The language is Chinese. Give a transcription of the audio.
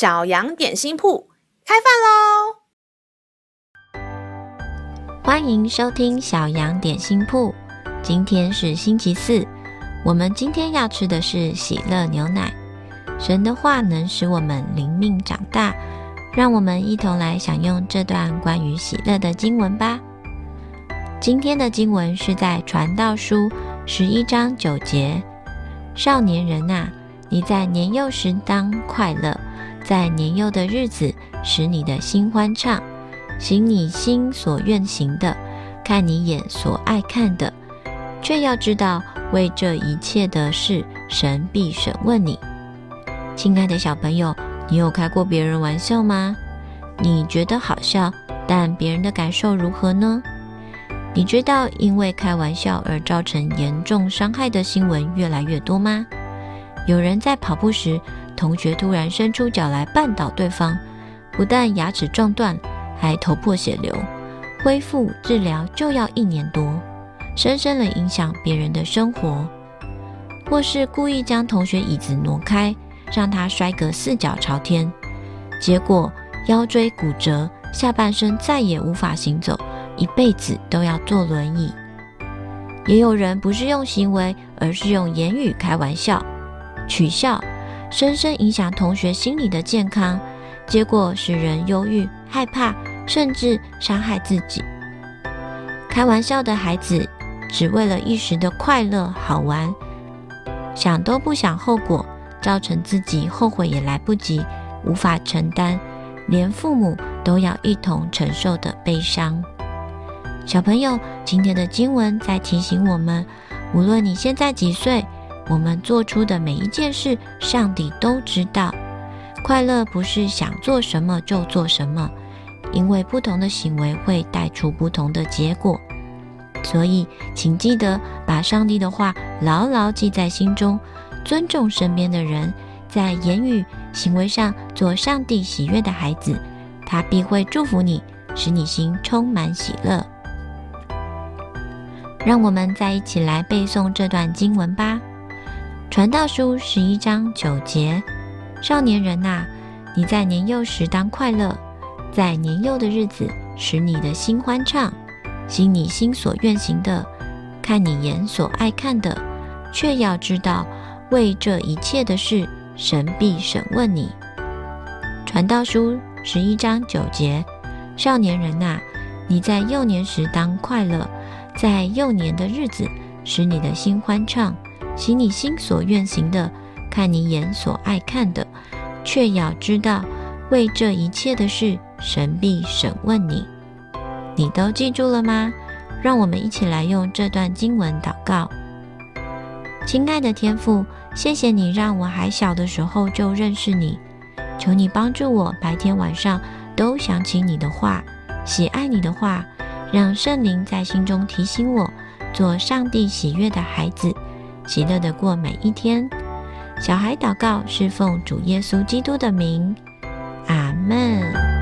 小羊点心铺开饭喽！欢迎收听小羊点心铺。今天是星期四，我们今天要吃的是喜乐牛奶。神的话能使我们灵命长大，让我们一同来享用这段关于喜乐的经文吧。今天的经文是在传道书十一章九节：少年人呐、你在年幼时当快乐。在年幼的日子，使你的心欢畅，行你心所愿行的，看你眼所爱看的，却要知道，为这一切的事，神必审问你。亲爱的小朋友，你有开过别人玩笑吗？你觉得好笑，但别人的感受如何呢？你知道因为开玩笑而造成严重伤害的新闻越来越多吗？有人在跑步时，同学突然伸出脚来绊倒对方，不但牙齿撞断，还头破血流，恢复治疗就要一年多，深深地影响别人的生活。或是故意将同学椅子挪开，让他摔个四脚朝天，结果腰椎骨折，下半身再也无法行走，一辈子都要坐轮椅。也有人不是用行为，而是用言语开玩笑、取笑。深深影响同学心理的健康，结果使人忧郁、害怕，甚至伤害自己。开玩笑的孩子，只为了一时的快乐好玩，想都不想后果，造成自己后悔也来不及，无法承担，连父母都要一同承受的悲伤。小朋友，今天的经文在提醒我们，无论你现在几岁。我们做出的每一件事，上帝都知道。快乐不是想做什么就做什么，因为不同的行为会带出不同的结果。所以，请记得把上帝的话牢牢记在心中，尊重身边的人，在言语行为上做上帝喜悦的孩子，他必会祝福你，使你心充满喜乐。让我们再一起来背诵这段经文吧。传道书十一章九节：少年人呐，你在年幼时当快乐，在年幼的日子使你的心欢畅，行你心所愿行的，看你眼所爱看的，却要知道，为这一切的事，神必审问你。传道书十一章九节：少年人呐，你在幼年时当快乐，在幼年的日子使你的心欢畅。行你心所愿行的，看你眼所爱看的，却要知道，为这一切的事，神必审问你。你都记住了吗？让我们一起来用这段经文祷告。亲爱的天父，谢谢你让我还小的时候就认识你，求你帮助我白天晚上都想起你的话，喜爱你的话，让圣灵在心中提醒我，做上帝喜悦的孩子。喜乐的过每一天。小孩祷告是奉主耶稣基督的名，阿门。